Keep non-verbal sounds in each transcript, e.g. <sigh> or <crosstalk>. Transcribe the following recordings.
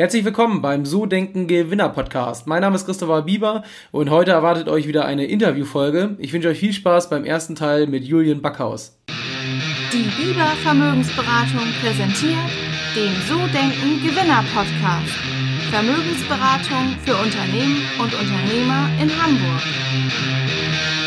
Herzlich willkommen beim So Denken Gewinner Podcast. Mein Name ist Christopher Bieber und heute erwartet euch wieder eine Interviewfolge. Ich wünsche euch viel Spaß beim ersten Teil mit Julian Backhaus. Die Bieber Vermögensberatung präsentiert den So Denken Gewinner Podcast. Vermögensberatung für Unternehmen und Unternehmer in Hamburg.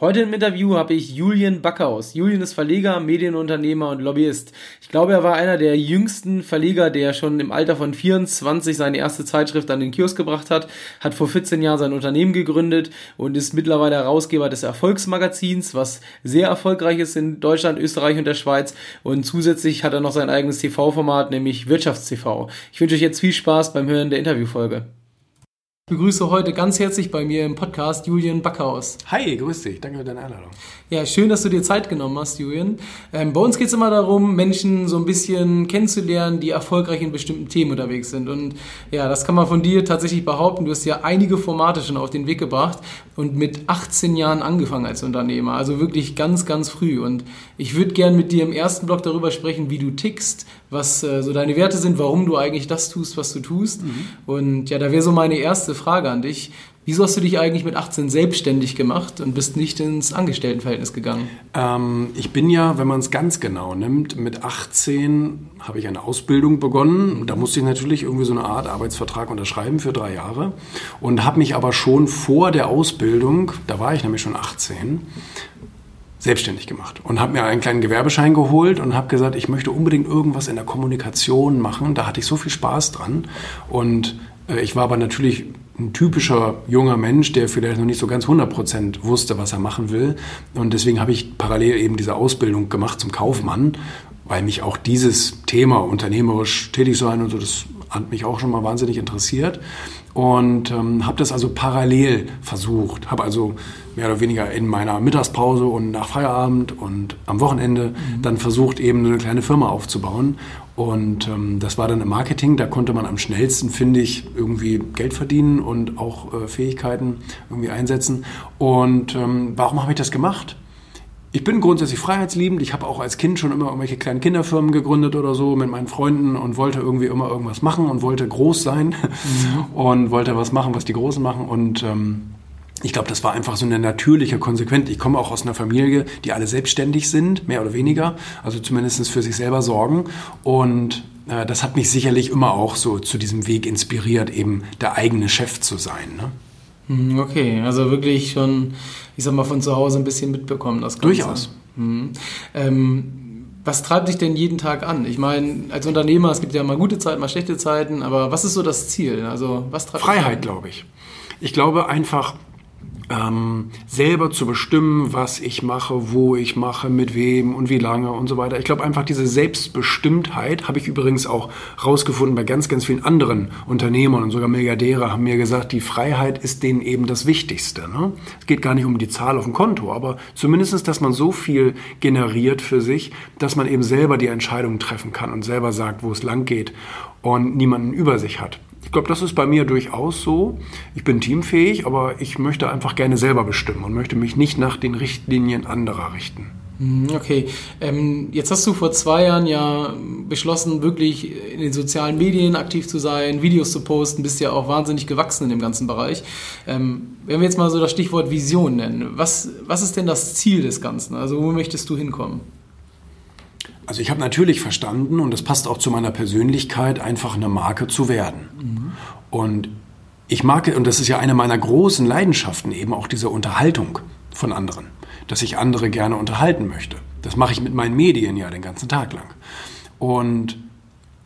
Heute im Interview habe ich Julian Backhaus. Julian ist Verleger, Medienunternehmer und Lobbyist. Ich glaube, er war einer der jüngsten Verleger, der schon im Alter von 24 seine erste Zeitschrift an den Kiosk gebracht hat, hat vor 14 Jahren sein Unternehmen gegründet und ist mittlerweile Herausgeber des Erfolgsmagazins, was sehr erfolgreich ist in Deutschland, Österreich und der Schweiz. Und zusätzlich hat er noch sein eigenes TV-Format, nämlich Wirtschafts-TV. Ich wünsche euch jetzt viel Spaß beim Hören der Interviewfolge. Ich begrüße heute ganz herzlich bei mir im Podcast Julian Backhaus. Hi, grüß dich. Danke für deine Einladung. Ja, schön, dass du dir Zeit genommen hast, Julian. Ähm, bei uns geht es immer darum, Menschen so ein bisschen kennenzulernen, die erfolgreich in bestimmten Themen unterwegs sind. Und ja, das kann man von dir tatsächlich behaupten. Du hast ja einige Formate schon auf den Weg gebracht und mit 18 Jahren angefangen als Unternehmer. Also wirklich ganz, ganz früh. Und ich würde gern mit dir im ersten Blog darüber sprechen, wie du tickst, was äh, so deine Werte sind, warum du eigentlich das tust, was du tust. Mhm. Und ja, da wäre so meine erste Frage an dich. Wieso hast du dich eigentlich mit 18 selbstständig gemacht und bist nicht ins Angestelltenverhältnis gegangen? Ähm, ich bin ja, wenn man es ganz genau nimmt, mit 18 habe ich eine Ausbildung begonnen. Da musste ich natürlich irgendwie so eine Art Arbeitsvertrag unterschreiben für drei Jahre und habe mich aber schon vor der Ausbildung, da war ich nämlich schon 18, selbstständig gemacht und habe mir einen kleinen Gewerbeschein geholt und habe gesagt, ich möchte unbedingt irgendwas in der Kommunikation machen. Da hatte ich so viel Spaß dran und äh, ich war aber natürlich ein typischer junger Mensch, der vielleicht noch nicht so ganz 100% wusste, was er machen will. Und deswegen habe ich parallel eben diese Ausbildung gemacht zum Kaufmann, weil mich auch dieses Thema unternehmerisch tätig sein und so, das hat mich auch schon mal wahnsinnig interessiert. Und ähm, habe das also parallel versucht. Habe also mehr oder weniger in meiner Mittagspause und nach Feierabend und am Wochenende mhm. dann versucht, eben eine kleine Firma aufzubauen. Und ähm, das war dann im Marketing, da konnte man am schnellsten, finde ich, irgendwie Geld verdienen und auch äh, Fähigkeiten irgendwie einsetzen. Und ähm, warum habe ich das gemacht? Ich bin grundsätzlich freiheitsliebend. Ich habe auch als Kind schon immer irgendwelche kleinen Kinderfirmen gegründet oder so mit meinen Freunden und wollte irgendwie immer irgendwas machen und wollte groß sein mhm. <laughs> und wollte was machen, was die Großen machen. Und ähm, ich glaube, das war einfach so eine natürliche Konsequenz. Ich komme auch aus einer Familie, die alle selbstständig sind, mehr oder weniger, also zumindest für sich selber sorgen. Und äh, das hat mich sicherlich immer auch so zu diesem Weg inspiriert, eben der eigene Chef zu sein. Ne? Hm, okay, also wirklich schon, ich sag mal, von zu Hause ein bisschen mitbekommen, das Ganze. Durchaus. Mhm. Ähm, was treibt dich denn jeden Tag an? Ich meine, als Unternehmer, es gibt ja mal gute Zeiten, mal schlechte Zeiten, aber was ist so das Ziel? Also, was treibt Freiheit, glaube ich. Ich glaube einfach, ähm, selber zu bestimmen, was ich mache, wo ich mache, mit wem und wie lange und so weiter. Ich glaube einfach diese Selbstbestimmtheit habe ich übrigens auch rausgefunden bei ganz, ganz vielen anderen Unternehmern und sogar Milliardäre haben mir gesagt, die Freiheit ist denen eben das Wichtigste. Ne? Es geht gar nicht um die Zahl auf dem Konto, aber zumindestens, dass man so viel generiert für sich, dass man eben selber die Entscheidungen treffen kann und selber sagt, wo es lang geht und niemanden über sich hat. Ich glaube, das ist bei mir durchaus so. Ich bin teamfähig, aber ich möchte einfach gerne selber bestimmen und möchte mich nicht nach den Richtlinien anderer richten. Hm, okay, ähm, jetzt hast du vor zwei Jahren ja beschlossen, wirklich in den sozialen Medien aktiv zu sein, Videos zu posten, bist ja auch wahnsinnig gewachsen in dem ganzen Bereich. Ähm, wenn wir jetzt mal so das Stichwort Vision nennen, was, was ist denn das Ziel des Ganzen? Also wo möchtest du hinkommen? Also ich habe natürlich verstanden, und das passt auch zu meiner Persönlichkeit, einfach eine Marke zu werden. Mhm. Und ich mag, und das ist ja eine meiner großen Leidenschaften, eben auch diese Unterhaltung von anderen, dass ich andere gerne unterhalten möchte. Das mache ich mit meinen Medien ja den ganzen Tag lang. Und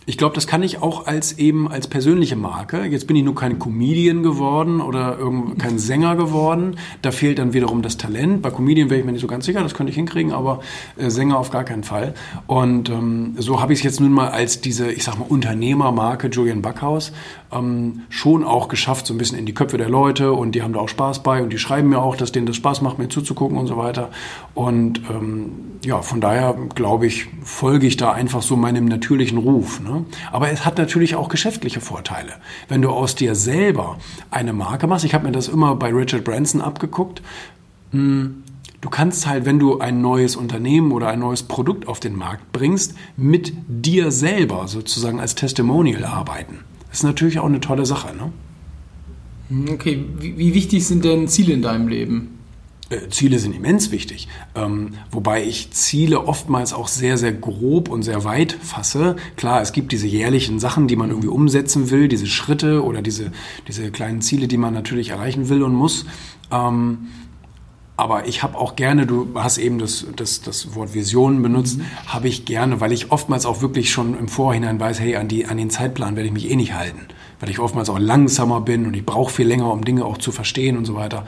ich glaube, das kann ich auch als eben als persönliche Marke. Jetzt bin ich nur kein Comedian geworden oder kein Sänger geworden. Da fehlt dann wiederum das Talent. Bei Comedian wäre ich mir nicht so ganz sicher, das könnte ich hinkriegen, aber äh, Sänger auf gar keinen Fall. Und ähm, so habe ich es jetzt nun mal als diese, ich sag mal, Unternehmermarke Julian Backhaus ähm, schon auch geschafft, so ein bisschen in die Köpfe der Leute und die haben da auch Spaß bei und die schreiben mir auch, dass denen das Spaß macht, mir zuzugucken und so weiter. Und ähm, ja, von daher glaube ich, folge ich da einfach so meinem natürlichen Ruf. Ne? Aber es hat natürlich auch geschäftliche Vorteile. Wenn du aus dir selber eine Marke machst, ich habe mir das immer bei Richard Branson abgeguckt, hm, du kannst halt, wenn du ein neues Unternehmen oder ein neues Produkt auf den Markt bringst, mit dir selber sozusagen als Testimonial arbeiten. Das ist natürlich auch eine tolle Sache. Ne? Okay, wie, wie wichtig sind denn Ziele in deinem Leben? Äh, Ziele sind immens wichtig, ähm, wobei ich Ziele oftmals auch sehr, sehr grob und sehr weit fasse. Klar, es gibt diese jährlichen Sachen, die man irgendwie umsetzen will, diese Schritte oder diese, diese kleinen Ziele, die man natürlich erreichen will und muss. Ähm, aber ich habe auch gerne, du hast eben das, das, das Wort Visionen benutzt, mhm. habe ich gerne, weil ich oftmals auch wirklich schon im Vorhinein weiß, hey, an, die, an den Zeitplan werde ich mich eh nicht halten. Weil ich oftmals auch langsamer bin und ich brauche viel länger, um Dinge auch zu verstehen und so weiter.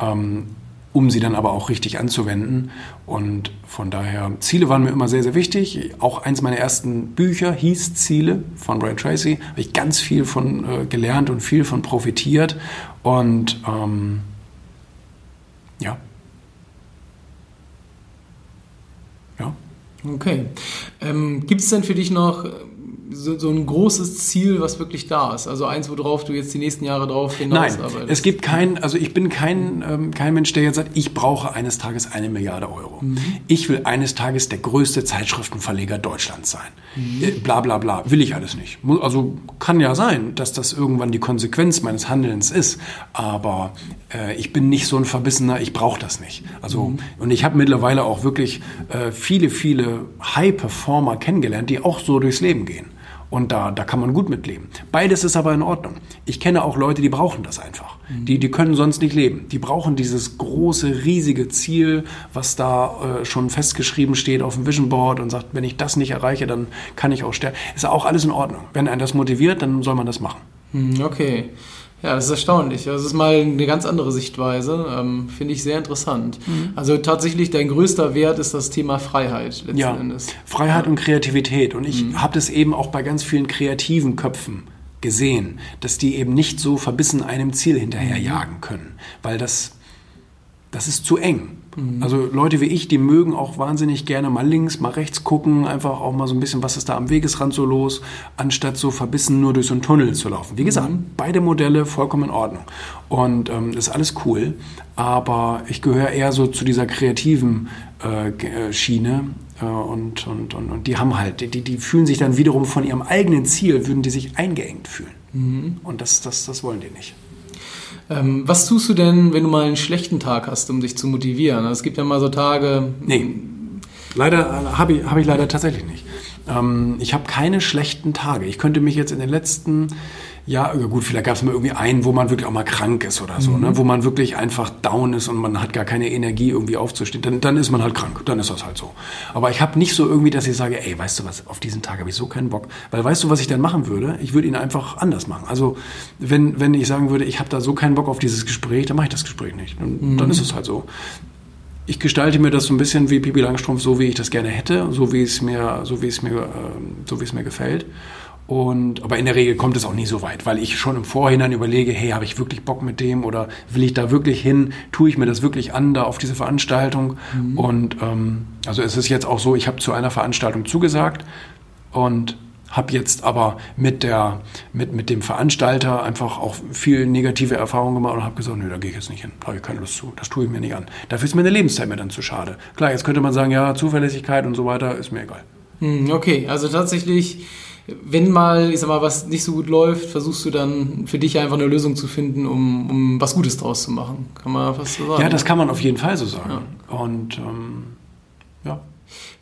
Ähm, um sie dann aber auch richtig anzuwenden. Und von daher, Ziele waren mir immer sehr, sehr wichtig. Auch eins meiner ersten Bücher hieß Ziele von Brian Tracy. Habe ich ganz viel von äh, gelernt und viel von profitiert. Und ähm, ja. Ja. Okay. Ähm, Gibt es denn für dich noch so, so, ein großes Ziel, was wirklich da ist? Also eins, worauf du jetzt die nächsten Jahre drauf hinaus Nein, es gibt kein, also ich bin kein, ähm, kein Mensch, der jetzt sagt, ich brauche eines Tages eine Milliarde Euro. Mhm. Ich will eines Tages der größte Zeitschriftenverleger Deutschlands sein. Mhm. Äh, bla bla bla, will ich alles nicht. Also kann ja sein, dass das irgendwann die Konsequenz meines Handelns ist, aber äh, ich bin nicht so ein Verbissener, ich brauche das nicht. Also, mhm. und ich habe mittlerweile auch wirklich äh, viele, viele High-Performer kennengelernt, die auch so durchs Leben gehen. Und da, da kann man gut mitleben. Beides ist aber in Ordnung. Ich kenne auch Leute, die brauchen das einfach. Mhm. Die, die können sonst nicht leben. Die brauchen dieses große, riesige Ziel, was da äh, schon festgeschrieben steht auf dem Vision Board und sagt, wenn ich das nicht erreiche, dann kann ich auch sterben. Ist auch alles in Ordnung. Wenn einen das motiviert, dann soll man das machen. Mhm, okay. Ja, das ist erstaunlich. Das ist mal eine ganz andere Sichtweise. Ähm, Finde ich sehr interessant. Mhm. Also tatsächlich, dein größter Wert ist das Thema Freiheit letzten ja, Endes. Freiheit ja. und Kreativität. Und ich mhm. habe das eben auch bei ganz vielen kreativen Köpfen gesehen, dass die eben nicht so verbissen einem Ziel hinterherjagen mhm. können, weil das, das ist zu eng. Mhm. Also Leute wie ich, die mögen auch wahnsinnig gerne mal links, mal rechts gucken, einfach auch mal so ein bisschen, was ist da am Wegesrand so los, anstatt so verbissen nur durch so einen Tunnel zu laufen. Wie gesagt, mhm. beide Modelle vollkommen in Ordnung. Und ähm, ist alles cool, aber ich gehöre eher so zu dieser kreativen äh, äh, Schiene äh, und, und, und, und die haben halt, die, die fühlen sich dann wiederum von ihrem eigenen Ziel, würden die sich eingeengt fühlen. Mhm. Und das, das, das wollen die nicht. Ähm, was tust du denn, wenn du mal einen schlechten Tag hast, um dich zu motivieren? Also es gibt ja mal so Tage. Nee. Leider äh, habe ich, hab ich leider tatsächlich nicht. Ähm, ich habe keine schlechten Tage. Ich könnte mich jetzt in den letzten ja, gut, vielleicht gab es mal irgendwie einen, wo man wirklich auch mal krank ist oder so, ne? mhm. ne? wo man wirklich einfach down ist und man hat gar keine Energie, irgendwie aufzustehen. Dann, dann ist man halt krank, dann ist das halt so. Aber ich habe nicht so irgendwie, dass ich sage, ey, weißt du was, auf diesen Tag habe ich so keinen Bock. Weil weißt du, was ich dann machen würde? Ich würde ihn einfach anders machen. Also wenn, wenn ich sagen würde, ich habe da so keinen Bock auf dieses Gespräch, dann mache ich das Gespräch nicht. Und mhm. dann ist es halt so ich gestalte mir das so ein bisschen wie Pipi Langstrumpf, so wie ich das gerne hätte, so wie es mir, so wie es mir, äh, so wie es mir gefällt. Und, aber in der Regel kommt es auch nie so weit, weil ich schon im Vorhinein überlege, hey, habe ich wirklich Bock mit dem oder will ich da wirklich hin? Tue ich mir das wirklich an, da auf diese Veranstaltung? Mhm. Und ähm, also es ist jetzt auch so, ich habe zu einer Veranstaltung zugesagt und habe jetzt aber mit, der, mit, mit dem Veranstalter einfach auch viel negative Erfahrungen gemacht und habe gesagt, nee, da gehe ich jetzt nicht hin, da habe ich keine Lust zu, das tue ich mir nicht an. Dafür ist mir eine Lebenszeit mir dann zu schade. Klar, jetzt könnte man sagen, ja, Zuverlässigkeit und so weiter, ist mir egal. Hm, okay, also tatsächlich wenn mal, ich sag mal, was nicht so gut läuft, versuchst du dann für dich einfach eine Lösung zu finden, um, um was Gutes draus zu machen. Kann man fast so sagen. Ja, das kann man auf jeden Fall so sagen. Ja. Und ähm, ja.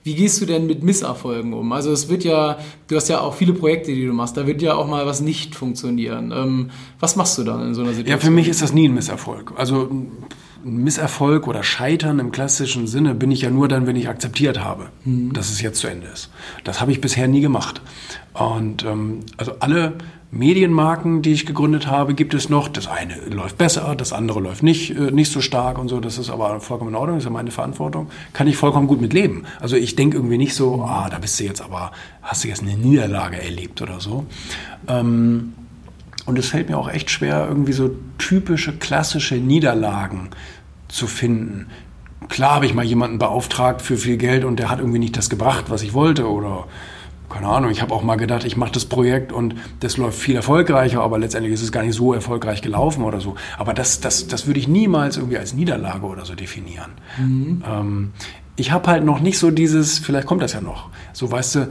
Wie gehst du denn mit Misserfolgen um? Also es wird ja, du hast ja auch viele Projekte, die du machst, da wird ja auch mal was nicht funktionieren. Ähm, was machst du dann in so einer Situation? Ja, für mich ist das nie ein Misserfolg. Also Misserfolg oder Scheitern im klassischen Sinne bin ich ja nur dann, wenn ich akzeptiert habe, mhm. dass es jetzt zu Ende ist. Das habe ich bisher nie gemacht. Und ähm, also alle Medienmarken, die ich gegründet habe, gibt es noch. Das eine läuft besser, das andere läuft nicht, äh, nicht so stark und so. Das ist aber vollkommen in Ordnung, das ist ja meine Verantwortung. Kann ich vollkommen gut mit leben. Also ich denke irgendwie nicht so, ah, da bist du jetzt aber, hast du jetzt eine Niederlage erlebt oder so. Ähm, und es fällt mir auch echt schwer, irgendwie so typische klassische Niederlagen zu finden. Klar habe ich mal jemanden beauftragt für viel Geld und der hat irgendwie nicht das gebracht, was ich wollte oder keine Ahnung, ich habe auch mal gedacht, ich mache das Projekt und das läuft viel erfolgreicher, aber letztendlich ist es gar nicht so erfolgreich gelaufen oder so. Aber das, das, das würde ich niemals irgendwie als Niederlage oder so definieren. Mhm. Ähm, ich habe halt noch nicht so dieses, vielleicht kommt das ja noch, so weißt du,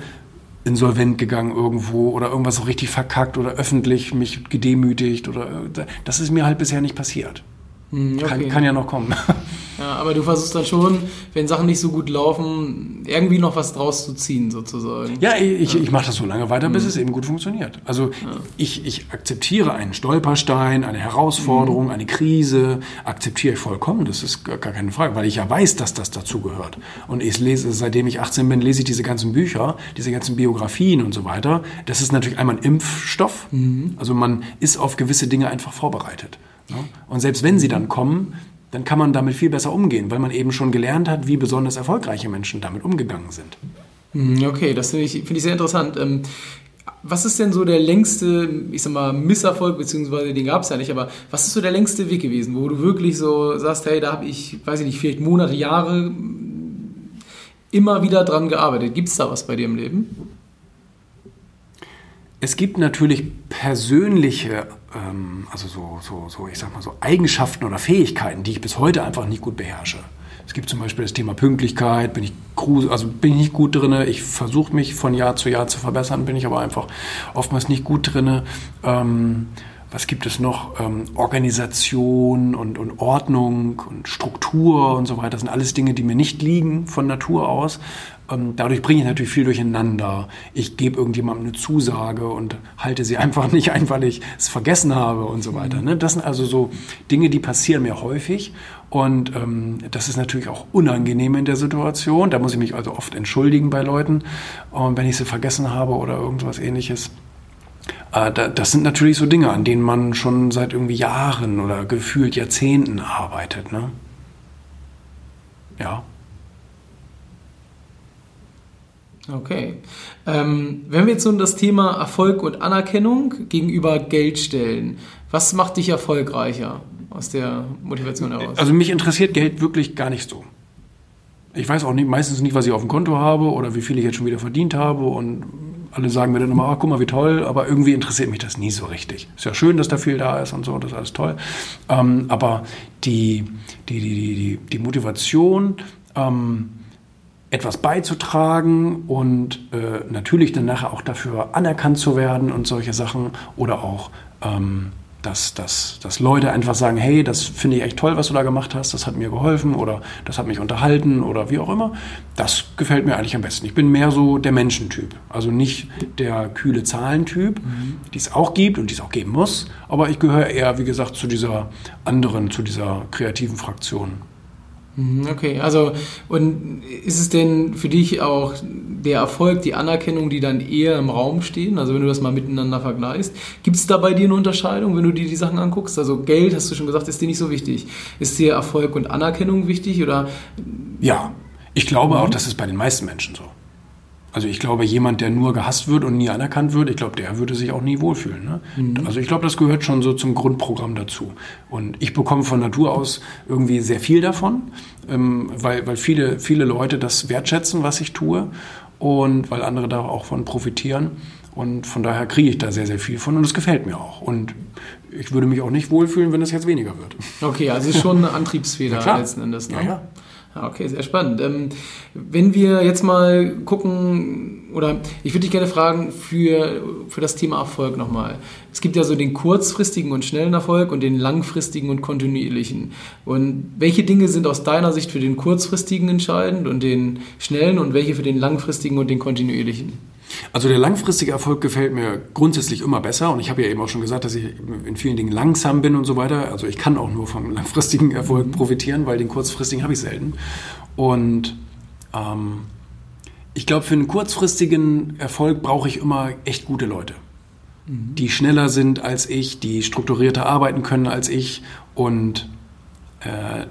insolvent gegangen irgendwo oder irgendwas so richtig verkackt oder öffentlich mich gedemütigt oder das ist mir halt bisher nicht passiert. Hm, okay. Kann, kann, ja noch kommen. <laughs> Ja, aber du versuchst dann schon, wenn Sachen nicht so gut laufen, irgendwie noch was draus zu ziehen, sozusagen. Ja, ich, ja. ich mache das so lange weiter, bis mhm. es eben gut funktioniert. Also ja. ich, ich akzeptiere einen Stolperstein, eine Herausforderung, mhm. eine Krise, akzeptiere ich vollkommen, das ist gar keine Frage, weil ich ja weiß, dass das dazugehört. Und ich lese, seitdem ich 18 bin, lese ich diese ganzen Bücher, diese ganzen Biografien und so weiter. Das ist natürlich einmal ein Impfstoff. Mhm. Also man ist auf gewisse Dinge einfach vorbereitet. Und selbst wenn sie dann kommen, dann kann man damit viel besser umgehen, weil man eben schon gelernt hat, wie besonders erfolgreiche Menschen damit umgegangen sind. Hm, okay, das finde ich, find ich sehr interessant. Ähm, was ist denn so der längste, ich sag mal, Misserfolg, beziehungsweise den gab es ja nicht, aber was ist so der längste Weg gewesen, wo du wirklich so sagst, hey, da habe ich, weiß ich nicht, vielleicht Monate, Jahre immer wieder dran gearbeitet. Gibt es da was bei dir im Leben? Es gibt natürlich persönliche, ähm, also so, so, so, ich sag mal so Eigenschaften oder Fähigkeiten, die ich bis heute einfach nicht gut beherrsche. Es gibt zum Beispiel das Thema Pünktlichkeit, bin ich, also bin ich nicht gut drin. Ich versuche mich von Jahr zu Jahr zu verbessern, bin ich aber einfach oftmals nicht gut drin. Ähm, was gibt es noch? Ähm, Organisation und, und Ordnung und Struktur und so weiter. Das sind alles Dinge, die mir nicht liegen von Natur aus. Ähm, dadurch bringe ich natürlich viel durcheinander. Ich gebe irgendjemandem eine Zusage und halte sie <laughs> einfach nicht ein, weil ich es vergessen habe und so weiter. Ne? Das sind also so Dinge, die passieren mir häufig. Und ähm, das ist natürlich auch unangenehm in der Situation. Da muss ich mich also oft entschuldigen bei Leuten, und wenn ich sie vergessen habe oder irgendwas ähnliches. Äh, das sind natürlich so Dinge, an denen man schon seit irgendwie Jahren oder gefühlt Jahrzehnten arbeitet. Ne? Ja. Okay. Ähm, wenn wir jetzt um das Thema Erfolg und Anerkennung gegenüber Geld stellen, was macht dich erfolgreicher aus der Motivation heraus? Also mich interessiert Geld wirklich gar nicht so. Ich weiß auch nicht, meistens nicht, was ich auf dem Konto habe oder wie viel ich jetzt schon wieder verdient habe und alle sagen mir dann immer, ach, guck mal, wie toll, aber irgendwie interessiert mich das nie so richtig. Ist ja schön, dass da viel da ist und so, das ist alles toll. Ähm, aber die, die, die, die, die Motivation, ähm, etwas beizutragen und äh, natürlich dann nachher auch dafür anerkannt zu werden und solche Sachen oder auch ähm, dass, dass, dass Leute einfach sagen, hey, das finde ich echt toll, was du da gemacht hast, das hat mir geholfen oder das hat mich unterhalten oder wie auch immer. Das gefällt mir eigentlich am besten. Ich bin mehr so der Menschentyp, also nicht der kühle Zahlentyp, mhm. die es auch gibt und die es auch geben muss, aber ich gehöre eher, wie gesagt, zu dieser anderen, zu dieser kreativen Fraktion. Mhm, okay, also und ist es denn für dich auch der Erfolg, die Anerkennung, die dann eher im Raum stehen? Also wenn du das mal miteinander vergleichst, gibt es da bei dir eine Unterscheidung, wenn du dir die Sachen anguckst? Also Geld, hast du schon gesagt, ist dir nicht so wichtig. Ist dir Erfolg und Anerkennung wichtig oder? Ja, ich glaube mhm. auch, das ist bei den meisten Menschen so. Also ich glaube, jemand, der nur gehasst wird und nie anerkannt wird, ich glaube, der würde sich auch nie wohlfühlen. Ne? Mhm. Also ich glaube, das gehört schon so zum Grundprogramm dazu. Und ich bekomme von Natur aus irgendwie sehr viel davon, ähm, weil, weil viele, viele Leute das wertschätzen, was ich tue und weil andere da auch von profitieren. Und von daher kriege ich da sehr, sehr viel von und es gefällt mir auch. Und ich würde mich auch nicht wohlfühlen, wenn es jetzt weniger wird. Okay, also ist schon eine Antriebsfeder <laughs> ja, letzten Endes. Ne? Ja, ja. Okay, sehr spannend. Ähm, wenn wir jetzt mal gucken, oder ich würde dich gerne fragen für, für das Thema Erfolg nochmal. Es gibt ja so den kurzfristigen und schnellen Erfolg und den langfristigen und kontinuierlichen. Und welche Dinge sind aus deiner Sicht für den kurzfristigen entscheidend und den schnellen und welche für den langfristigen und den kontinuierlichen? Also der langfristige Erfolg gefällt mir grundsätzlich immer besser und ich habe ja eben auch schon gesagt, dass ich in vielen Dingen langsam bin und so weiter. Also ich kann auch nur vom <laughs> langfristigen Erfolg profitieren, weil den kurzfristigen habe ich selten. Und ähm, ich glaube, für einen kurzfristigen Erfolg brauche ich immer echt gute Leute, mhm. die schneller sind als ich, die strukturierter arbeiten können als ich und äh,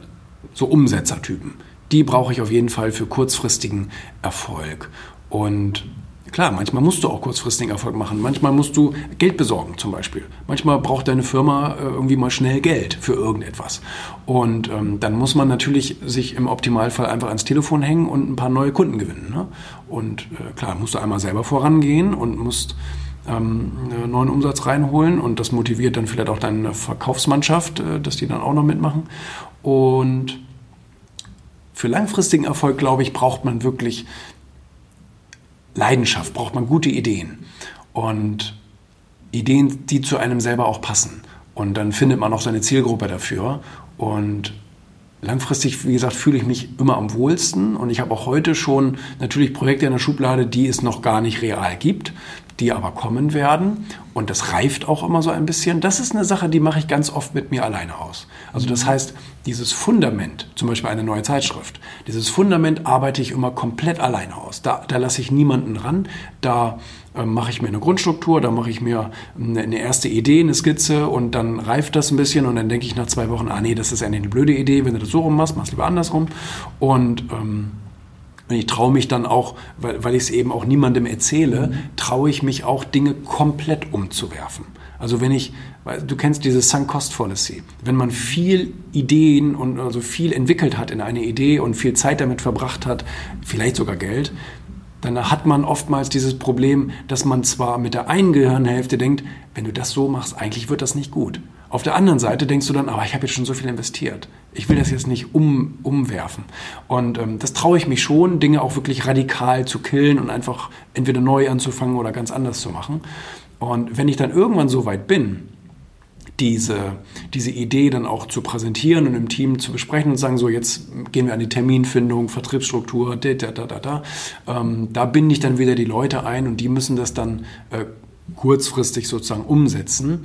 so Umsetzertypen. Die brauche ich auf jeden Fall für kurzfristigen Erfolg. Und Klar, manchmal musst du auch kurzfristigen Erfolg machen. Manchmal musst du Geld besorgen zum Beispiel. Manchmal braucht deine Firma äh, irgendwie mal schnell Geld für irgendetwas. Und ähm, dann muss man natürlich sich im Optimalfall einfach ans Telefon hängen und ein paar neue Kunden gewinnen. Ne? Und äh, klar, musst du einmal selber vorangehen und musst ähm, neuen Umsatz reinholen und das motiviert dann vielleicht auch deine Verkaufsmannschaft, äh, dass die dann auch noch mitmachen. Und für langfristigen Erfolg, glaube ich, braucht man wirklich Leidenschaft, braucht man gute Ideen. Und Ideen, die zu einem selber auch passen. Und dann findet man auch seine Zielgruppe dafür. Und langfristig, wie gesagt, fühle ich mich immer am wohlsten. Und ich habe auch heute schon natürlich Projekte in der Schublade, die es noch gar nicht real gibt die aber kommen werden. Und das reift auch immer so ein bisschen. Das ist eine Sache, die mache ich ganz oft mit mir alleine aus. Also das heißt, dieses Fundament, zum Beispiel eine neue Zeitschrift, dieses Fundament arbeite ich immer komplett alleine aus. Da, da lasse ich niemanden ran. Da äh, mache ich mir eine Grundstruktur, da mache ich mir eine, eine, erste Idee, eine Skizze und dann reift das ein bisschen und dann denke ich nach zwei Wochen, ah nee, das ist eine blöde Idee, wenn du das so rum machst, machst lieber andersrum. Und ähm, und ich traue mich dann auch, weil, weil ich es eben auch niemandem erzähle, mhm. traue ich mich auch, Dinge komplett umzuwerfen. Also wenn ich, du kennst diese Sunk Cost Fallacy, wenn man viel Ideen und also viel entwickelt hat in eine Idee und viel Zeit damit verbracht hat, vielleicht sogar Geld, dann hat man oftmals dieses Problem, dass man zwar mit der einen Gehirnhälfte denkt, wenn du das so machst, eigentlich wird das nicht gut. Auf der anderen Seite denkst du dann, aber ich habe jetzt schon so viel investiert. Ich will das jetzt nicht um, umwerfen. Und ähm, das traue ich mich schon, Dinge auch wirklich radikal zu killen und einfach entweder neu anzufangen oder ganz anders zu machen. Und wenn ich dann irgendwann so weit bin, diese, diese Idee dann auch zu präsentieren und im Team zu besprechen und sagen, so jetzt gehen wir an die Terminfindung, Vertriebsstruktur, da, da, da, da, da. Ähm, da binde ich dann wieder die Leute ein und die müssen das dann äh, kurzfristig sozusagen umsetzen.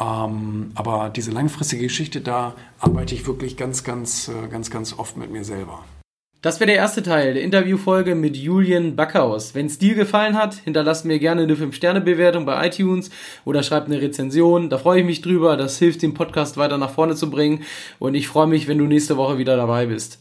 Ähm, aber diese langfristige Geschichte, da arbeite ich wirklich ganz, ganz, äh, ganz, ganz oft mit mir selber. Das wäre der erste Teil der Interviewfolge mit Julian Backhaus. Wenn es dir gefallen hat, hinterlasst mir gerne eine 5-Sterne-Bewertung bei iTunes oder schreibt eine Rezension. Da freue ich mich drüber. Das hilft, den Podcast weiter nach vorne zu bringen. Und ich freue mich, wenn du nächste Woche wieder dabei bist.